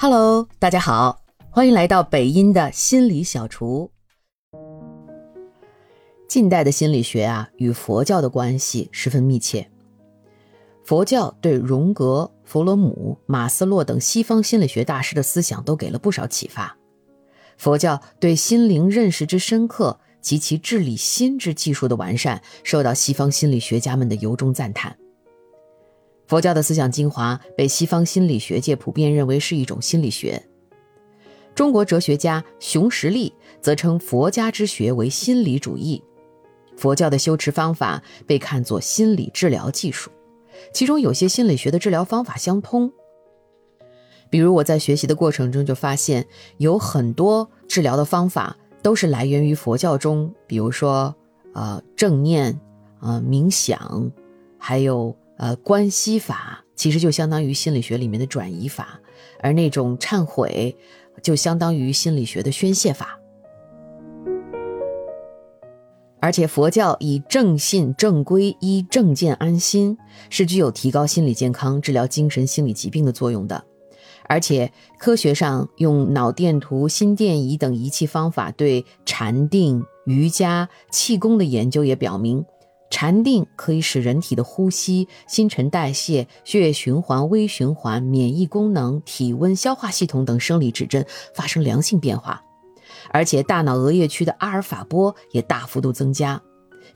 Hello，大家好，欢迎来到北音的心理小厨。近代的心理学啊，与佛教的关系十分密切。佛教对荣格、弗洛姆、马斯洛等西方心理学大师的思想都给了不少启发。佛教对心灵认识之深刻及其治理心之技术的完善，受到西方心理学家们的由衷赞叹。佛教的思想精华被西方心理学界普遍认为是一种心理学。中国哲学家熊十力则称佛家之学为心理主义。佛教的修持方法被看作心理治疗技术，其中有些心理学的治疗方法相通。比如我在学习的过程中就发现，有很多治疗的方法都是来源于佛教中，比如说，呃，正念，呃，冥想，还有。呃，关系法其实就相当于心理学里面的转移法，而那种忏悔就相当于心理学的宣泄法。而且佛教以正信正规依正见安心，是具有提高心理健康、治疗精神心理疾病的作用的。而且科学上用脑电图、心电仪等仪器方法对禅定、瑜伽、气功的研究也表明。禅定可以使人体的呼吸、新陈代谢、血液循环、微循环、免疫功能、体温、消化系统等生理指针发生良性变化，而且大脑额叶区的阿尔法波也大幅度增加，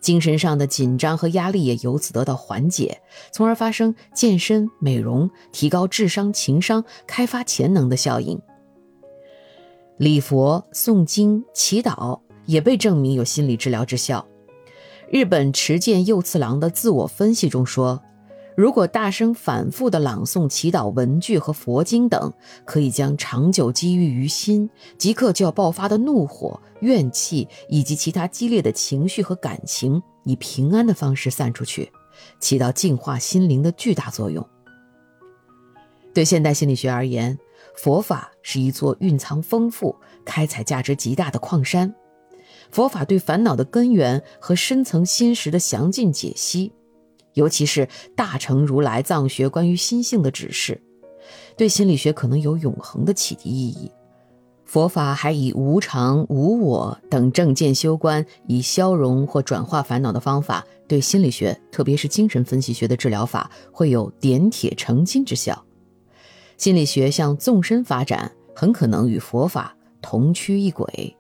精神上的紧张和压力也由此得到缓解，从而发生健身、美容、提高智商、情商、开发潜能的效应。礼佛、诵经、祈祷也被证明有心理治疗之效。日本持剑右次郎的自我分析中说，如果大声反复地朗诵祈祷文句和佛经等，可以将长久积郁于心、即刻就要爆发的怒火、怨气以及其他激烈的情绪和感情，以平安的方式散出去，起到净化心灵的巨大作用。对现代心理学而言，佛法是一座蕴藏丰富、开采价值极大的矿山。佛法对烦恼的根源和深层心识的详尽解析，尤其是大乘如来藏学关于心性的指示，对心理学可能有永恒的启迪意义。佛法还以无常、无我等正见修观，以消融或转化烦恼的方法，对心理学，特别是精神分析学的治疗法，会有点铁成金之效。心理学向纵深发展，很可能与佛法同趋一轨。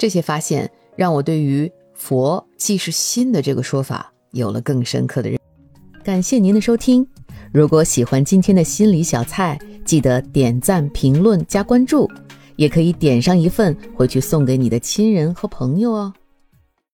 这些发现让我对于“佛即是心”的这个说法有了更深刻的认。感谢您的收听，如果喜欢今天的心理小菜，记得点赞、评论、加关注，也可以点上一份回去送给你的亲人和朋友哦。